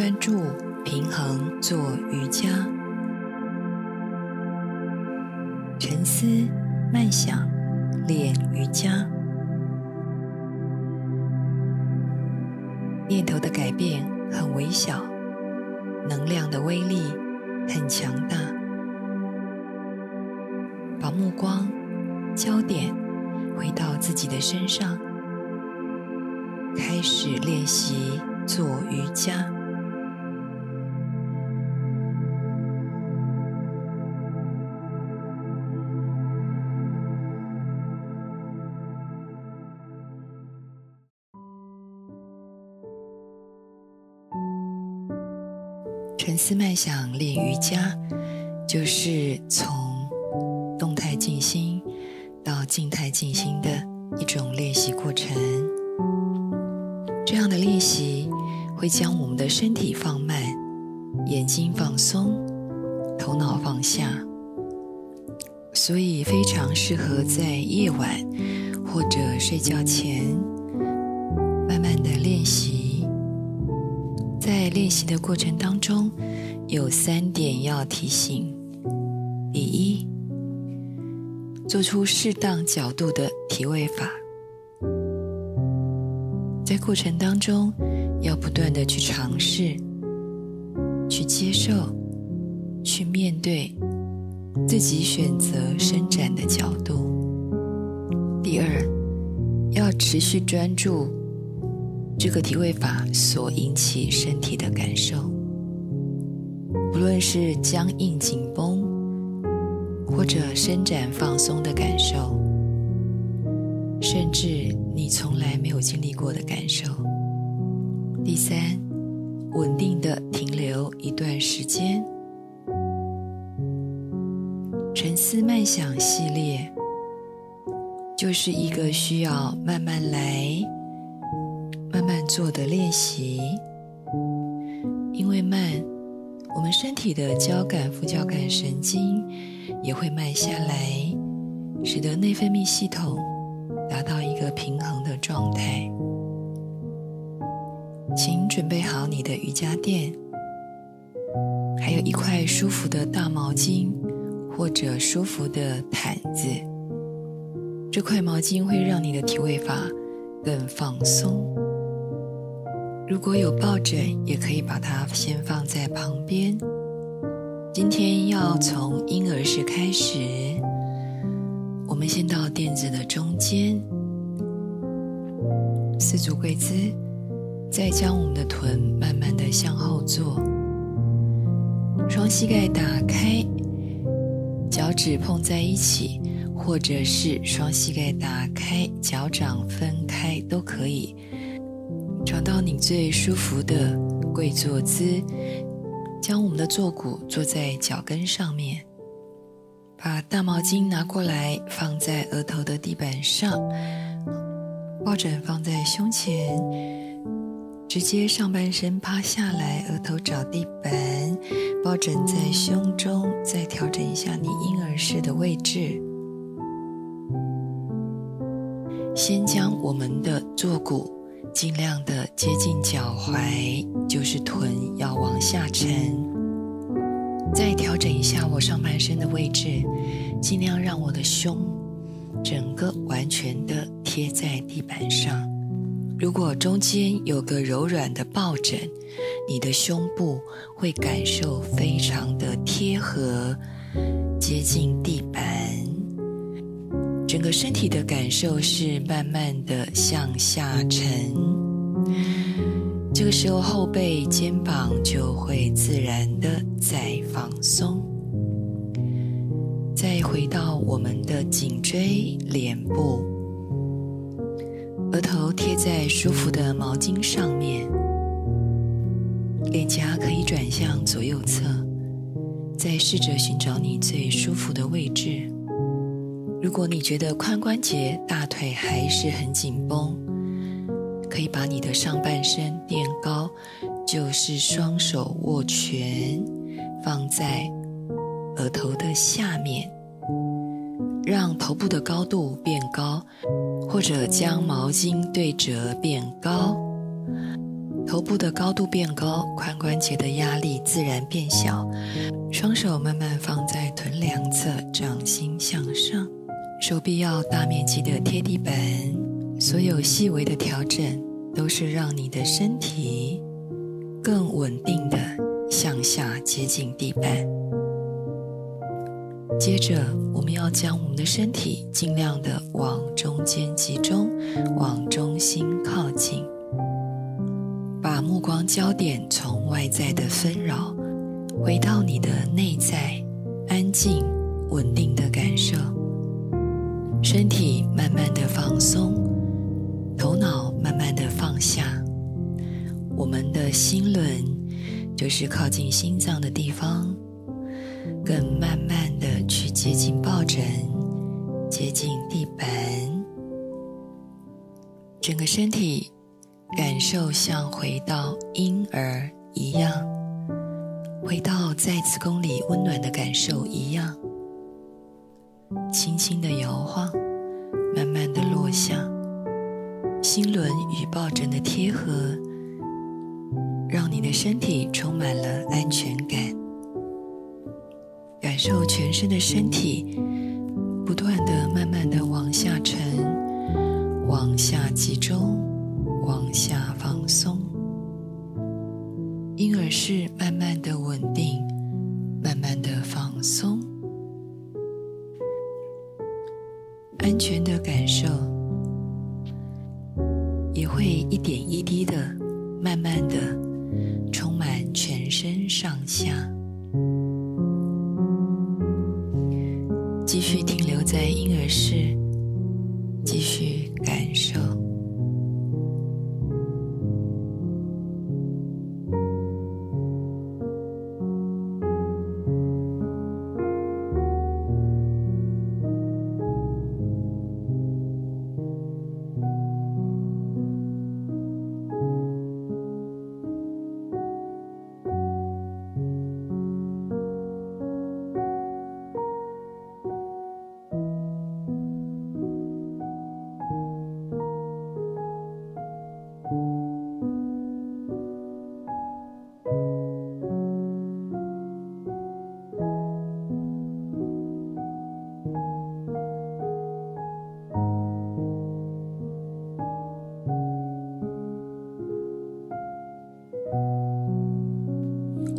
专注、平衡做瑜伽，沉思、慢想练瑜伽。念头的改变很微小，能量的威力很强大。把目光、焦点回到自己的身上，开始练习做瑜伽。想练瑜伽，就是从动态静心到静态静心的一种练习过程。这样的练习会将我们的身体放慢，眼睛放松，头脑放下，所以非常适合在夜晚或者睡觉前慢慢的练习。在练习的过程当中，有三点要提醒：第一，做出适当角度的体位法，在过程当中要不断的去尝试、去接受、去面对自己选择伸展的角度；第二，要持续专注。这个体位法所引起身体的感受，无论是僵硬紧绷，或者伸展放松的感受，甚至你从来没有经历过的感受。第三，稳定的停留一段时间。沉思慢想系列，就是一个需要慢慢来。慢慢做的练习，因为慢，我们身体的交感副交感神经也会慢下来，使得内分泌系统达到一个平衡的状态。请准备好你的瑜伽垫，还有一块舒服的大毛巾或者舒服的毯子。这块毛巾会让你的体位法更放松。如果有抱枕，也可以把它先放在旁边。今天要从婴儿式开始，我们先到垫子的中间，四足跪姿，再将我们的臀慢慢的向后坐，双膝盖打开，脚趾碰在一起，或者是双膝盖打开，脚掌分开都可以。找到你最舒服的跪坐姿，将我们的坐骨坐在脚跟上面，把大毛巾拿过来放在额头的地板上，抱枕放在胸前，直接上半身趴下来，额头找地板，抱枕在胸中，再调整一下你婴儿式的位置，先将我们的坐骨。尽量的接近脚踝，就是臀要往下沉。再调整一下我上半身的位置，尽量让我的胸整个完全的贴在地板上。如果中间有个柔软的抱枕，你的胸部会感受非常的贴合，接近地板。整个身体的感受是慢慢的向下沉，这个时候后背、肩膀就会自然的在放松，再回到我们的颈椎、脸部，额头贴在舒服的毛巾上面，脸颊可以转向左右侧，再试着寻找你最舒服的位置。如果你觉得髋关节、大腿还是很紧绷，可以把你的上半身垫高，就是双手握拳放在额头的下面，让头部的高度变高，或者将毛巾对折变高，头部的高度变高，髋关节的压力自然变小。双手慢慢放在臀两侧，掌心向，手臂要大面积的贴地板。所有细微的调整，都是让你的身体更稳定的向下接近地板。接着，我们要将我们的身体尽量的往中间集中，往中心靠近。把目光焦点从外在的纷扰，回到你的内在，安静、稳定的感受。身体慢慢的放松，头脑慢慢的放下。我们的心轮就是靠近心脏的地方，更慢慢的去接近抱枕，接近地板，整个身体。感受像回到婴儿一样，回到在子宫里温暖的感受一样，轻轻的摇晃，慢慢的落下。心轮与抱枕的贴合，让你的身体充满了安全感。感受全身的身体，不断的、慢慢的往下沉，往下集中。往下放松，婴儿式慢全的感受，也会一点一滴的，慢慢的充满全身上下，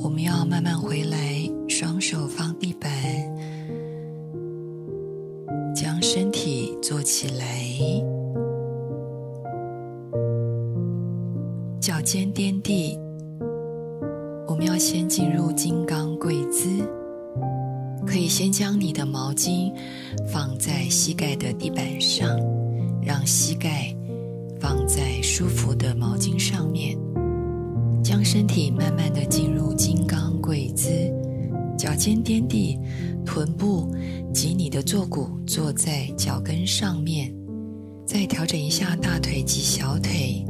我们要慢慢回来双手放地板将身体坐起来。脚尖垫地我们要先进入金刚跪姿可以先将你的毛巾放在膝盖的地板在脚跟上面，再调整一下大腿及小腿，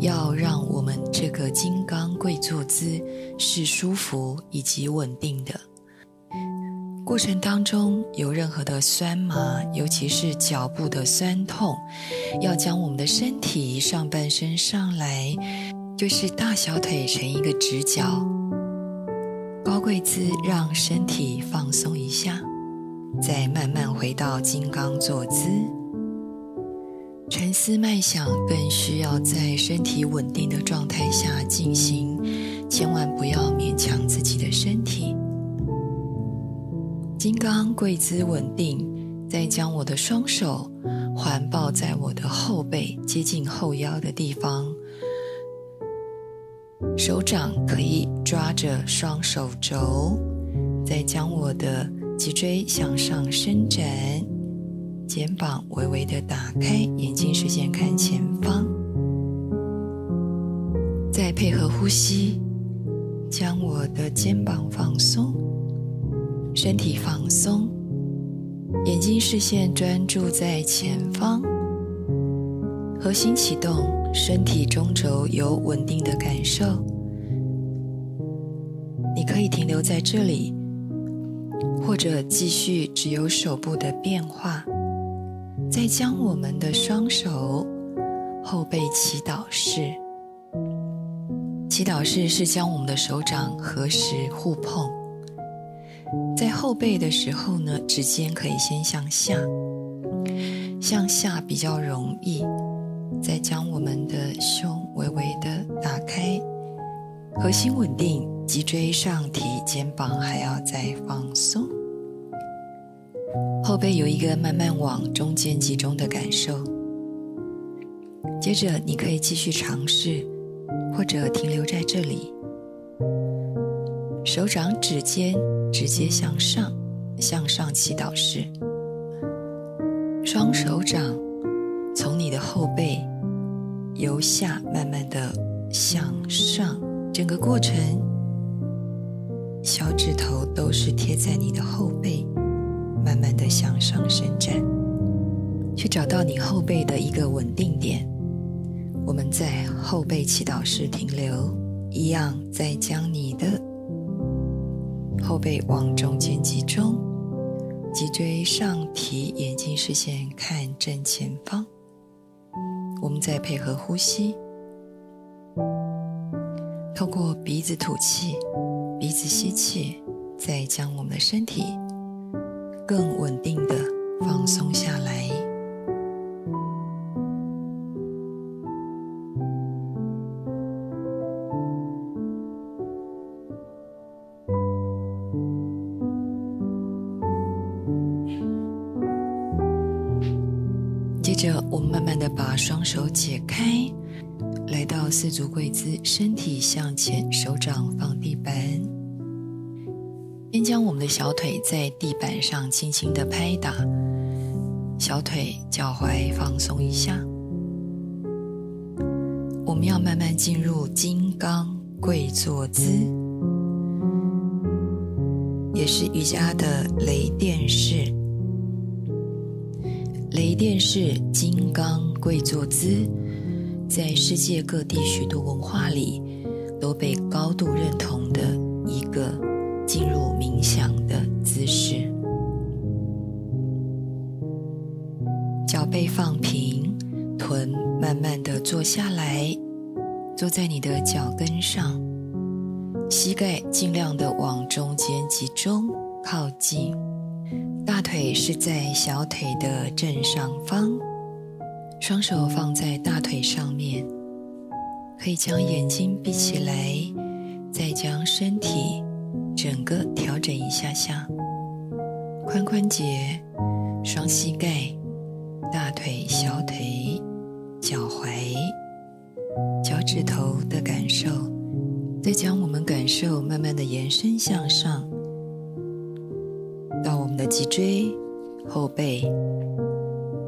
要让我们这个金刚跪坐姿是舒服以及稳定的。过程当中有任何的酸麻，尤其是脚部的酸痛，要将我们的身体上半身上来，就是大小腿成一个直角，高跪姿，让身体放松一下。再慢慢回到金刚坐姿，沉思慢想更需要在身体稳定的状态下进行，千万不要勉强自己的身体。金刚跪姿稳定，再将我的双手环抱在我的后背，接近后腰的地方，手掌可以抓着双手肘，再将我的。脊椎向上伸展，肩膀微微的打开，眼睛视线看前方，再配合呼吸，将我的肩膀放松，身体放松，眼睛视线专注在前方，核心启动，身体中轴有稳定的感受，你可以停留在这里。或者继续只有手部的变化，再将我们的双手后背祈祷式，祈祷式是将我们的手掌合十互碰，在后背的时候呢，指尖可以先向下，向下比较容易，再将我们的胸微微的打开，核心稳定，脊椎上提，肩膀还要再放松，后背有一个慢慢往中间集中的感受，接着你可以继续尝试。或者停留在这里，手掌指尖直接向上，向上祈祷式，双手掌从你的后背由下慢慢的向上，整个过程小指头都是贴在你的后背，慢慢的向上伸展，去找到你后背的一个稳定点。我们在后背祈祷时停留，一样再将你的后背往中间集中，脊椎上提，眼睛视线看正前方。我们再配合呼吸，透过鼻子吐气，鼻子吸气，再将我们的身体更稳定的放松下来。接着，我们慢慢的把双手解开，来到四足跪姿，身体向前，手掌放地板。先将我们的小腿在地板上轻轻的拍打，小腿、脚踝放松一下。我们要慢慢进入金刚跪坐姿，也是瑜伽的雷电式。雷电式金刚跪坐姿，在世界各地许多文化里都被高度认同的一个进入冥想的姿势。脚背放平，臀慢慢的坐下来，坐在你的脚跟上，膝盖尽量的往中间集中靠近。大腿是在小腿的正上方，双手放在大腿上面，可以将眼睛闭起来，再将身体整个调整一下下，髋关节、双膝盖、大腿、小腿、脚踝、脚趾头的感受，再将我们感受慢慢的延伸向上。到我们的脊椎、后背、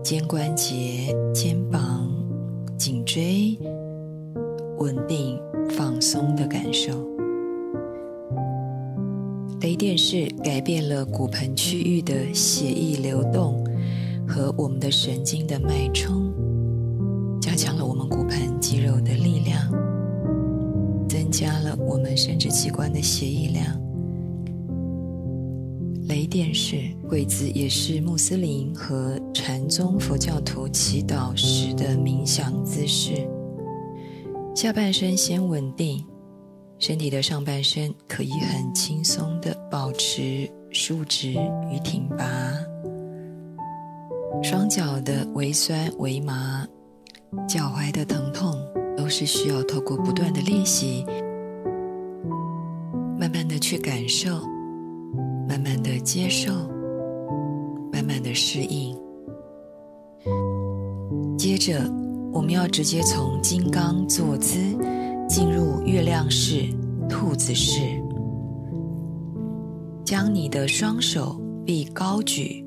肩关节、肩膀、颈椎，稳定放松的感受。雷电式改变了骨盆区域的血液流动和我们的神经的脉冲，加强了我们骨盆肌肉的力量，增加了我们生殖器官的血液量。雷电式跪姿也是穆斯林和禅宗佛教徒祈祷时的冥想姿势。下半身先稳定，身体的上半身可以很轻松的保持竖直与挺拔。双脚的微酸微麻，脚踝的疼痛，都是需要透过不断的练习，慢慢的去感受。慢慢的接受，慢慢的适应。接着，我们要直接从金刚坐姿进入月亮式、兔子式。将你的双手臂高举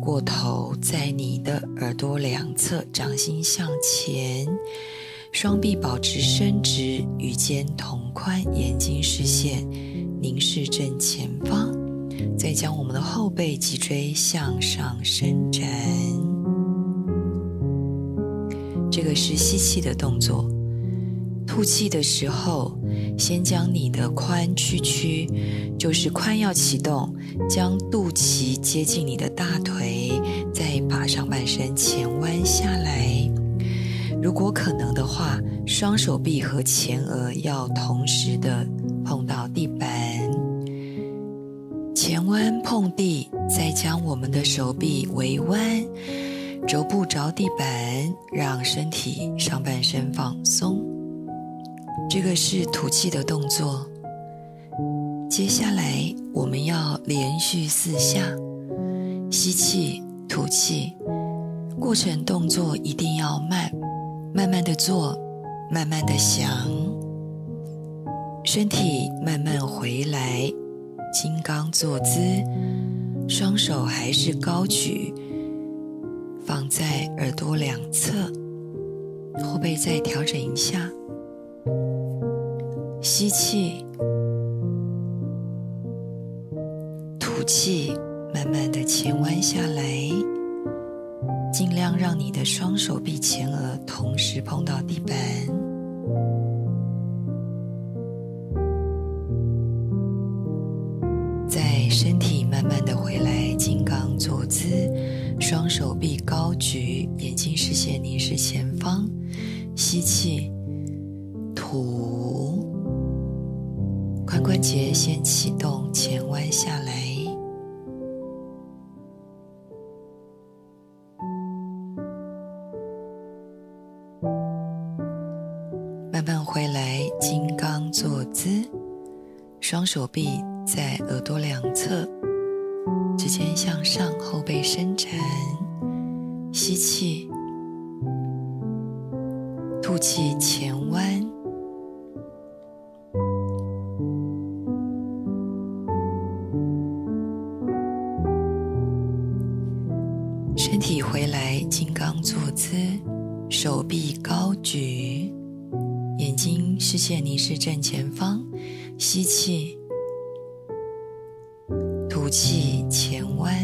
过头，在你的耳朵两侧，掌心向前，双臂保持伸直，与肩同宽，眼睛视线凝视正前方。再将我们的后背脊椎向上伸展，这个是吸气的动作。吐气的时候，先将你的髋屈曲，就是髋要启动，将肚脐接近你的大腿，再把上半身前弯下来。如果可能的话，双手臂和前额要同时的碰到地，前弯碰地，再将我们的手臂微弯，肘部着地板，让身体上半身放松。这个是吐气的动作。接下来我们要连续四下吸气、吐气，过程动作一定要慢。慢慢的做，慢慢的想，身体慢慢回来，金刚坐姿，双手还是高举，放在耳朵两侧，后背再调整一下，吸气，吐气，慢慢的前弯下来。尽量让你的双手臂前额同时碰到地板，双手臂高举，眼睛视线凝视前方，吸气，吐，髋关节先启动，前弯下。前方，吸气，吐气前弯，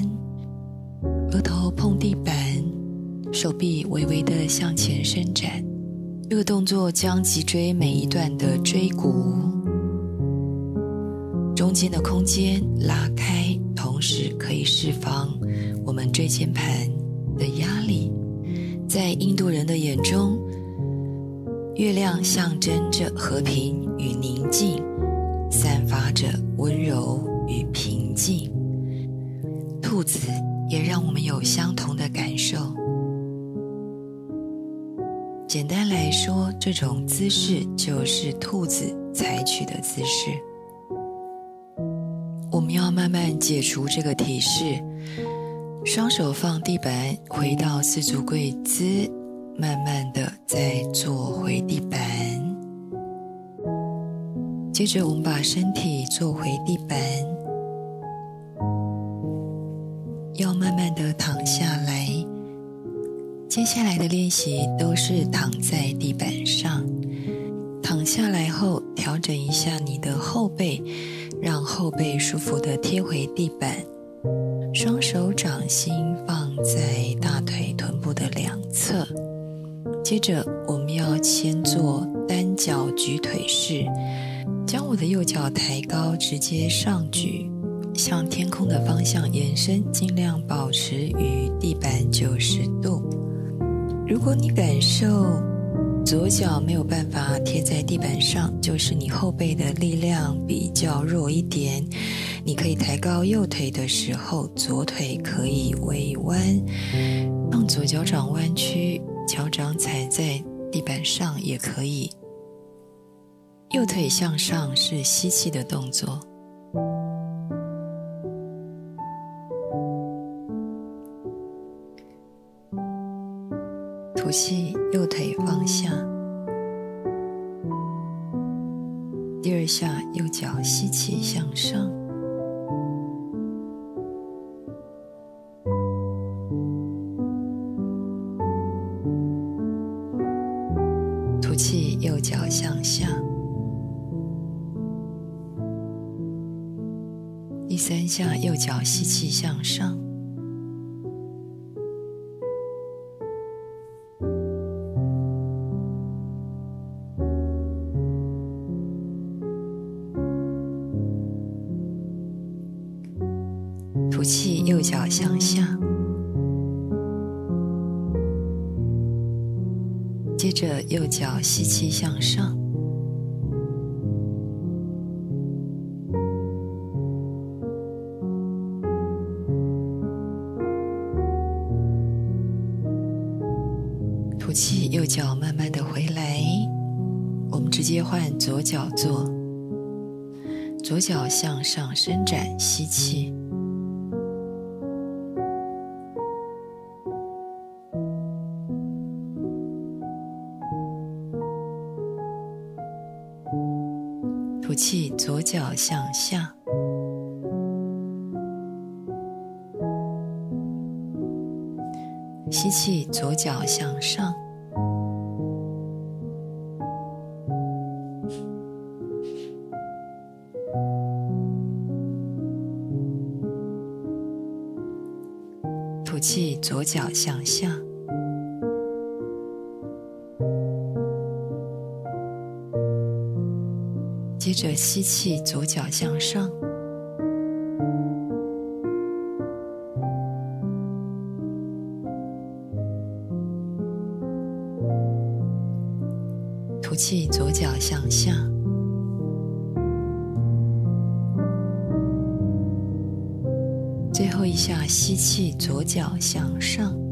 额头碰地板，手臂微微的向前伸展。这个动作将脊椎每一段的椎骨中间的空间拉开，同时可以释放我们椎间盘的压力。在印度人的眼中。月亮象征着和平与宁静，散发着温柔与平静。兔子也让我们有相同的感受。简单来说，这种姿势就是兔子采取的姿势。我们要慢慢解除这个体式，双手放地板，回到四足跪姿。慢慢的再坐回地板，接着我们把身体坐回地板，要慢慢的躺下来。接下来的练习都是躺在地板上，躺下来后调整一下你的后背，让后背舒服的贴回地板，双手掌心放在大腿臀部的两侧。接着，我们要先做单脚举腿式，将我的右脚抬高，直接上举，向天空的方向延伸，尽量保持与地板九十度。如果你感受左脚没有办法贴在地板上，就是你后背的力量比较弱一点，你可以抬高右腿的时候，左腿可以微弯，让左脚掌弯曲。脚掌踩在地板上也可以。右腿向上是吸气的动作，吐气，右腿放下。第二下，右脚吸气向上。右脚向下，第三下右脚吸气向上，吐气右脚向下。接着右脚吸气向上，吐气，右脚慢慢的回来。我们直接换左脚做，左脚向上伸展，吸气。想象，吸气，左脚向上，吐气，左脚向下。接着吸气，左脚向上，吐气，左脚向下。最后一下，吸气，左脚向上。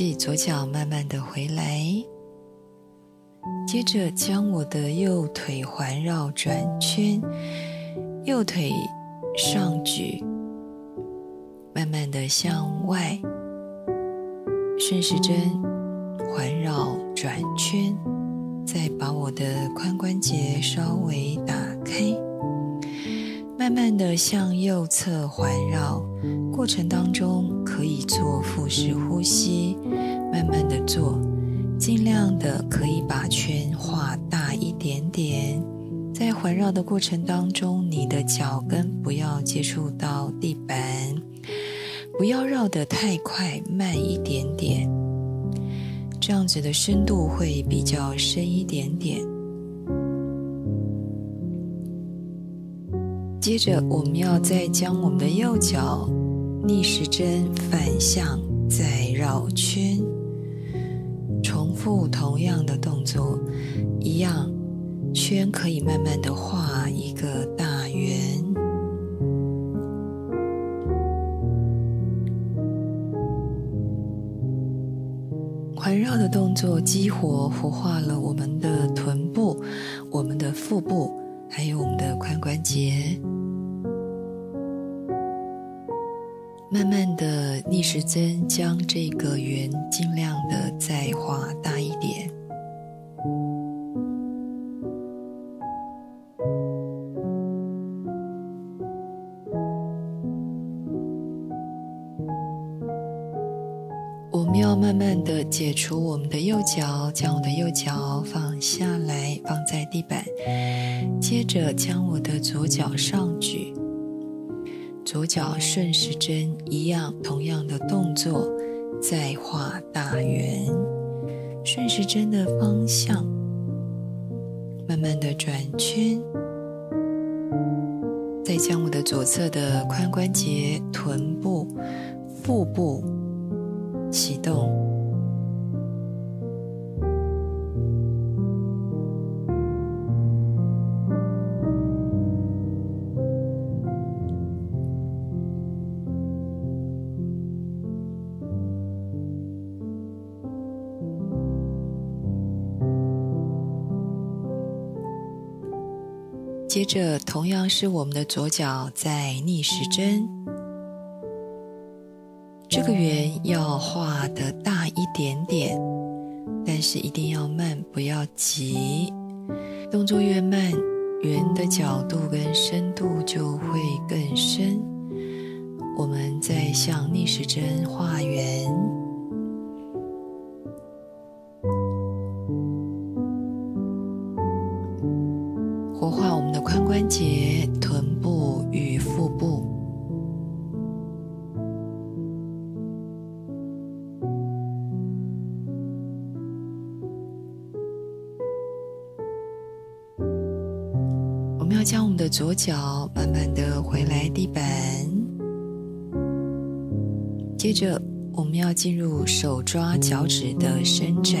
气，左脚慢慢的回来，接着将我的右腿环绕转圈，右腿上举，慢慢的向外，顺时针环绕转圈，再把我的髋关节稍微打，慢慢的向右侧环绕。过程当中可以做腹式呼吸，慢慢的做，尽量的可以把圈画大一点点。在环绕的过程当中，你的脚跟不要接触到地板，不要绕得太快，慢一点点，这样子的深度会比较深一点点。接着，我们要再将我们的右脚。逆时针反向再绕圈，重复同样的动作，一样圈可以慢慢的画一个大圆。环绕的动作激活活化了我们的臀部、我们的腹部，还有我们的髋关节。慢慢的逆时针将这个圆尽量的再画大一点。的解除我们的右脚，将我的右脚放下来，放在地板，接着将我的左脚上举。左脚顺时针一样，同样的动作，再画大圆，顺时针的方向，慢慢的转圈，再将我的左侧的髋关节、臀部、腹部启动。着，同样是我们的左脚在逆时针，这个圆要画的大一点点，但是一定要慢，不要急。动作越慢，圆的角度跟深度就会更深。我们再向逆时针画圆。脚慢慢的回来地板，接着我们要进入手抓脚趾的伸展，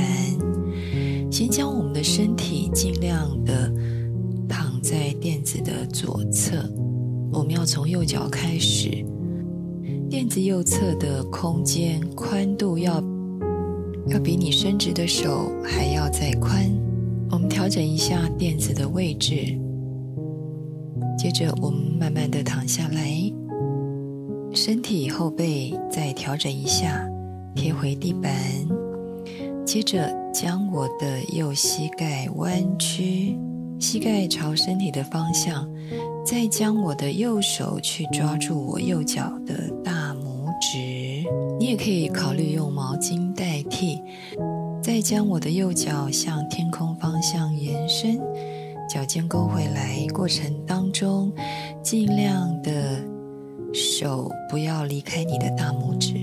先将我们的身体尽量的躺在垫子的左侧，我们要从右脚开始，垫子右侧的空间宽度要要比你伸直的手还要再宽，我们调整一下垫子的位置。接着，我们慢慢的躺下来，身体后背再调整一下，贴回地板。接着，将我的右膝盖弯曲，膝盖朝身体的方向，再将我的右手去抓住我右脚的大拇指。你也可以考虑用毛巾代替。再将我的右脚向天空方向延伸。脚尖勾回来，过程当中尽量的手不要离开你的大拇指，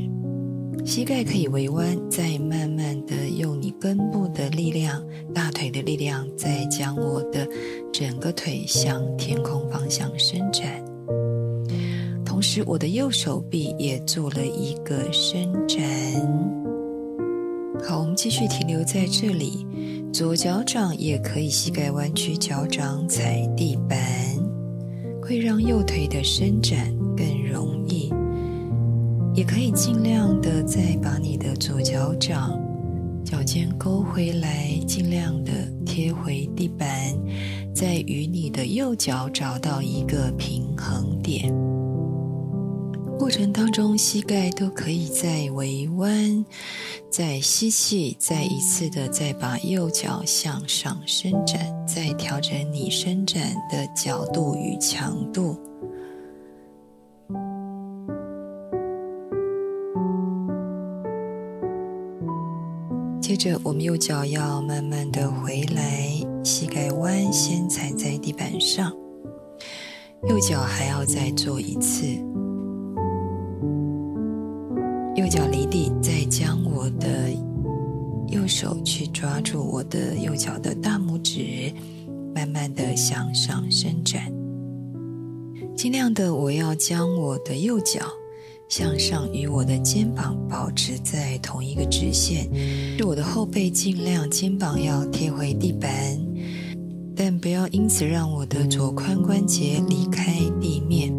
膝盖可以微弯，再慢慢的用你根部的力量、大腿的力量，再将我的整个腿向天空方向伸展。同时，我的右手臂也做了一个伸展。好，我们继续停留在这里。左脚掌也可以，膝盖弯曲，脚掌踩地板，会让右腿的伸展更容易。也可以尽量的再把你的左脚掌脚尖勾回来，尽量的贴回地板，再与你的右脚找到一个平衡点。过程当中，膝盖都可以再微弯，再吸气，再一次的再把右脚向上伸展，再调整你伸展的角度与强度。接着，我们右脚要慢慢的回来，膝盖弯，先踩在地板上，右脚还要再做一次。去抓住我的右脚的大拇指，慢慢的向上伸展。尽量的，我要将我的右脚向上，与我的肩膀保持在同一个直线。是我的后背尽量肩膀要贴回地板，但不要因此让我的左髋关节离开地面。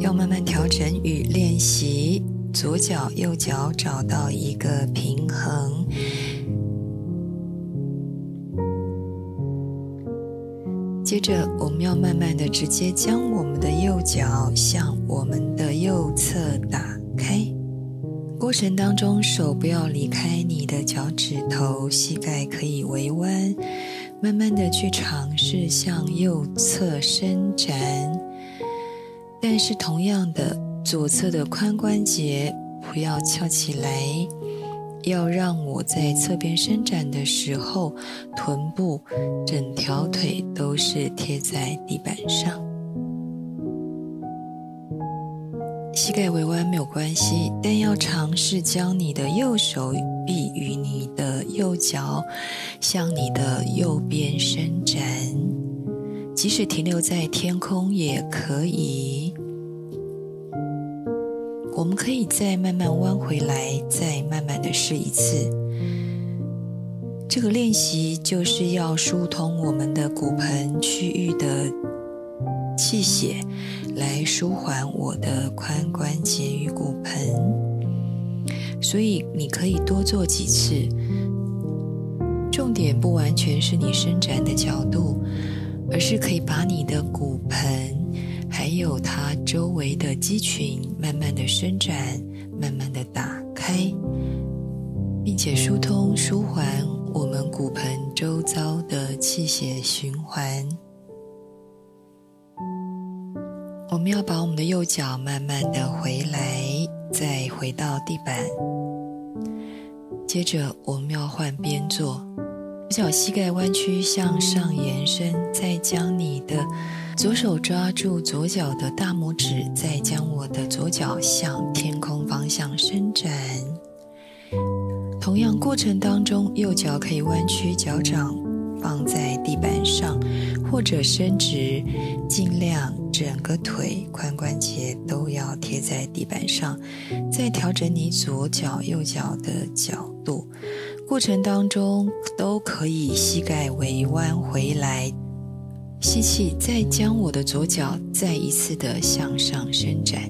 要慢慢调整与练习。左脚、右脚找到一个平衡，接着我们要慢慢的直接将我们的右脚向我们的右侧打开，过程当中手不要离开你的脚趾头，膝盖可以微弯，慢慢的去尝试向右侧伸展，但是同样的。左侧的髋关节不要翘起来，要让我在侧边伸展的时候，臀部整条腿都是贴在地板上。膝盖微弯没有关系，但要尝试将你的右手臂与你的右脚向你的右边伸展，即使停留在天空也可以。我们可以再慢慢弯回来，再慢慢的试一次。这个练习就是要疏通我们的骨盆区域的气血，来舒缓我的髋关节与骨盆。所以你可以多做几次。重点不完全是你伸展的角度，而是可以把你的骨盆。还有它周围的肌群慢慢的伸展，慢慢的打开，并且疏通、舒缓我们骨盆周遭的气血循环。我们要把我们的右脚慢慢的回来，再回到地板。接着我们要换边坐，左脚膝盖弯曲向上延伸，再将你的。左手抓住左脚的大拇指，再将我的左脚向天空方向伸展。同样过程当中，右脚可以弯曲脚掌，放在地板上，或者伸直，尽量整个腿、髋关节都要贴在地板上。再调整你左脚、右脚的角度，过程当中都可以膝盖微弯回来。吸气，再将我的左脚再一次的向上伸展。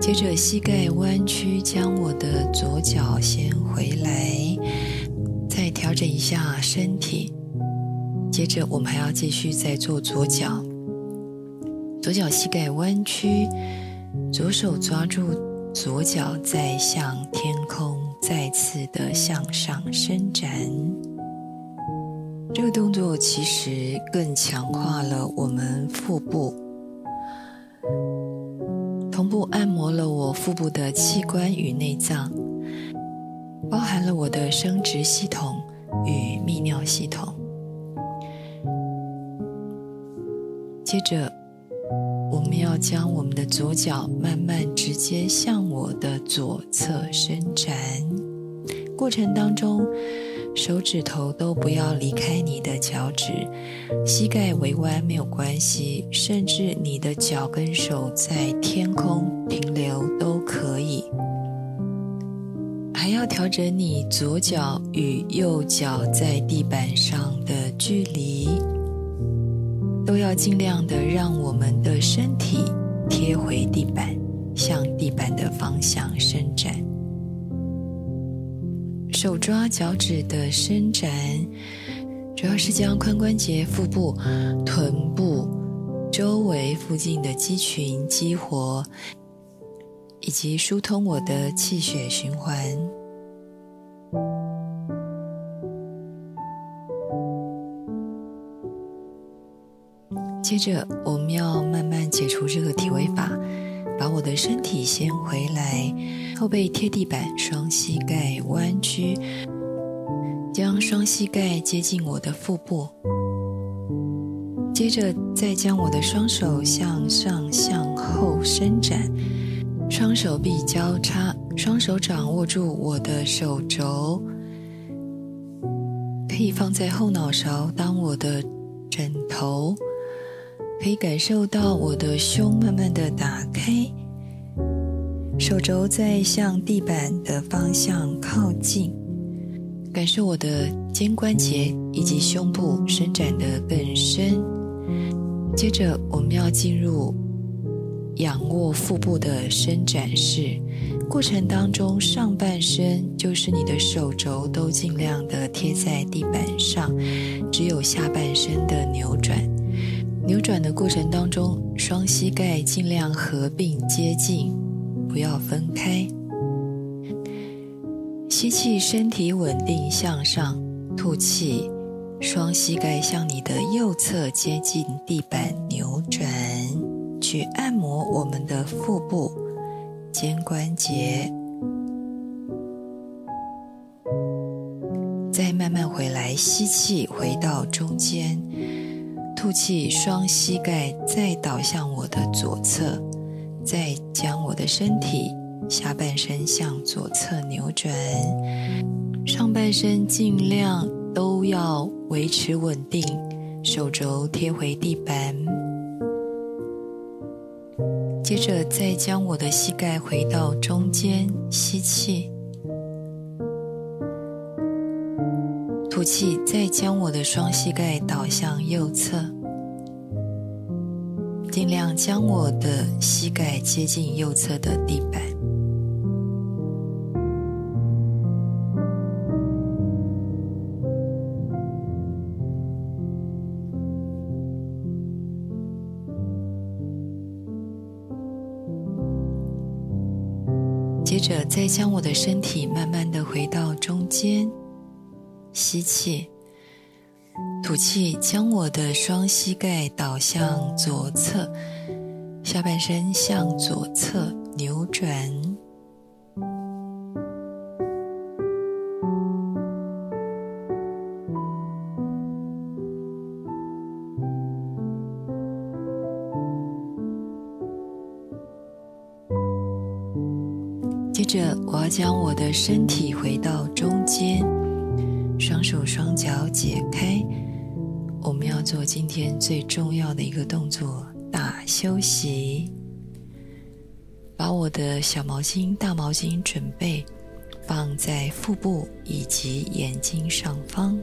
接着膝盖弯曲，将我的左脚先回来，再调整一下身体。接着我们还要继续再做左脚，左脚膝盖弯曲，左手抓住左脚，再向天空再次的向上伸展。这个动作其实更强化了我们腹部。同步按摩了我腹部的器官与内脏，包含了我的生殖系统与泌尿系统。接着，我们要将我们的左脚慢慢直接向我的左侧伸展，过程当中。手指头都不要离开你的脚趾，膝盖微弯没有关系，甚至你的脚跟手在天空停留都可以。还要调整你左脚与右脚在地板上的距离，都要尽量的让我们的身体贴回地板，向地板的方向伸展。手抓脚趾的伸展，主要是将髋关节、腹部、臀部周围附近的肌群激活，以及疏通我的气血循环。接着，我们要慢慢解除这个体位法。把我的身体先回来，后背贴地板，双膝盖弯曲，将双膝盖接近我的腹部。接着再将我的双手向上向后伸展，双手臂交叉，双手掌握住我的手肘，可以放在后脑勺当我的枕头。可以感受到我的胸慢慢的打开，手肘在向地板的方向靠近，感受我的肩关节以及胸部伸展的更深。接着，我们要进入仰卧腹部的伸展式，过程当中上半身就是你的手肘都尽量的贴在地板上，只有下半身的扭转。扭转的过程当中，双膝盖尽量合并接近，不要分开。吸气，身体稳定向上；吐气，双膝盖向你的右侧接近地板，扭转，去按摩我们的腹部、肩关节，再慢慢回来，吸气，回到中间。吐气，双膝盖再倒向我的左侧，再将我的身体下半身向左侧扭转，上半身尽量都要维持稳定，手肘贴回地板。接着再将我的膝盖回到中间，吸气。吐气，再将我的双膝盖倒向右侧，尽量将我的膝盖接近右侧的地板。接着，再将我的身体慢慢的回到中间。吸气吐气将我的双膝盖倒向左侧下半身向左侧扭转。接着我要将我的身体回到中间双手双脚解开。我们要做今天最重要的一个动作——大休息。把我的小毛巾、大毛巾准备放在腹部以及眼睛上方。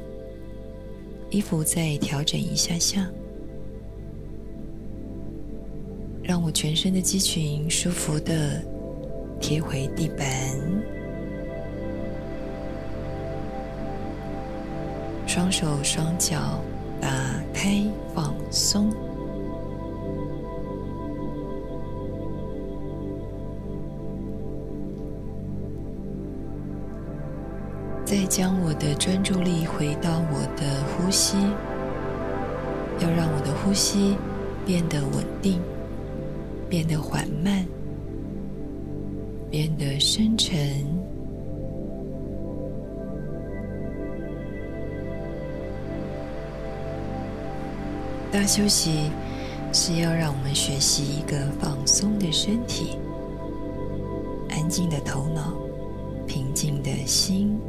衣服再调整一下下，让我全身的肌群舒服的。贴回地板，双手双脚打开放松，再将我的专注力回到我的呼吸，要让我的呼吸变得稳定，变得缓慢。变得深沉。大休息是要让我们学习一个放松的身体、安静的头脑、平静的心。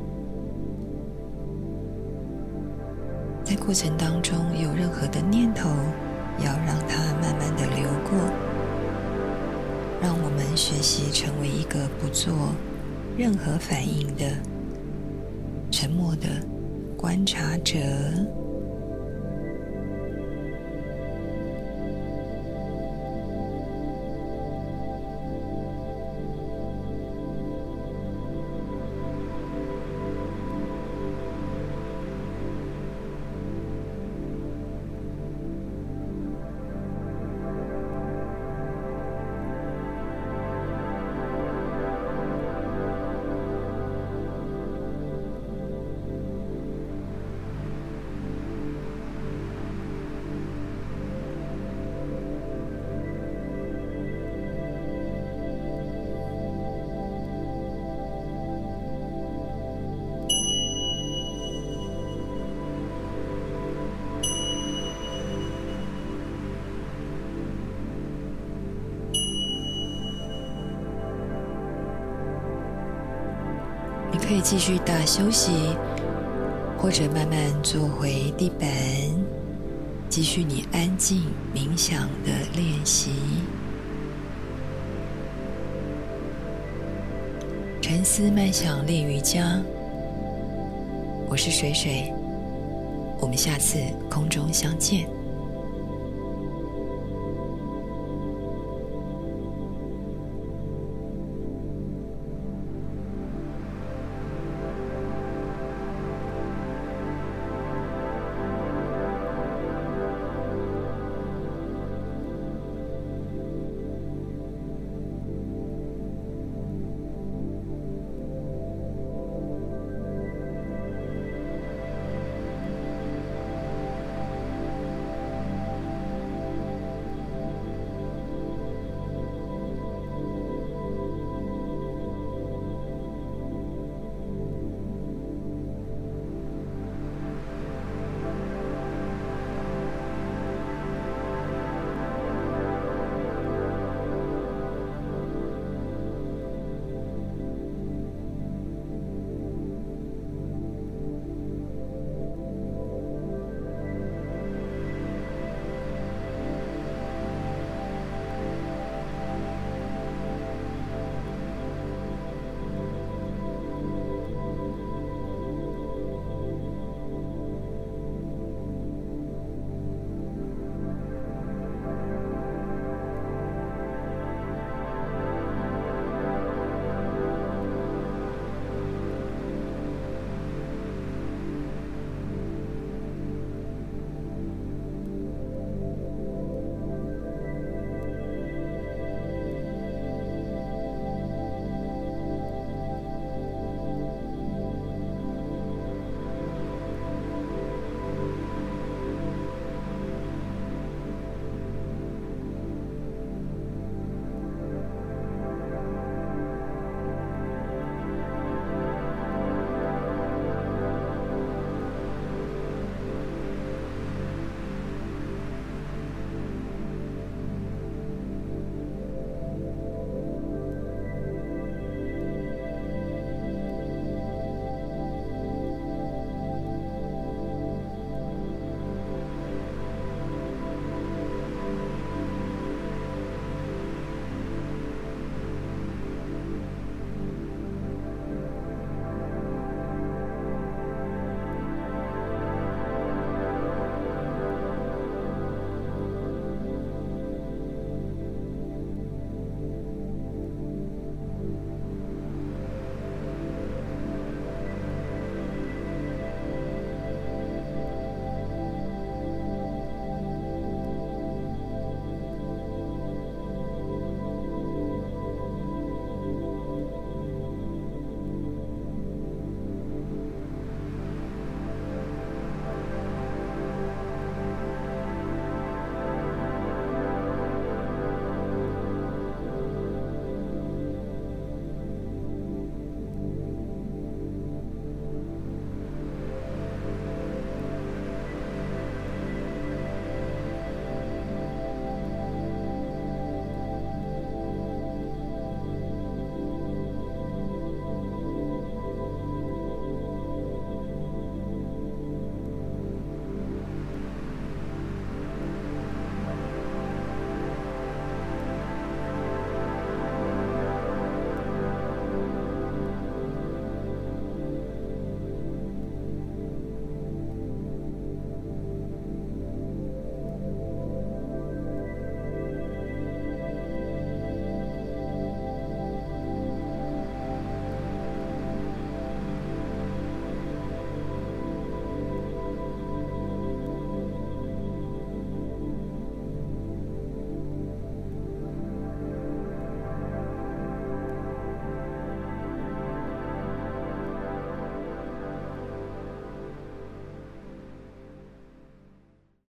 在过程当中，有任何的念头，要让它慢慢的流过。让我们学习成为一个不做任何反应的沉默的观察者。可以继续大休息，或者慢慢坐回地板，继续你安静冥想的练习。沉思慢想练瑜伽，我是水水，我们下次空中相见。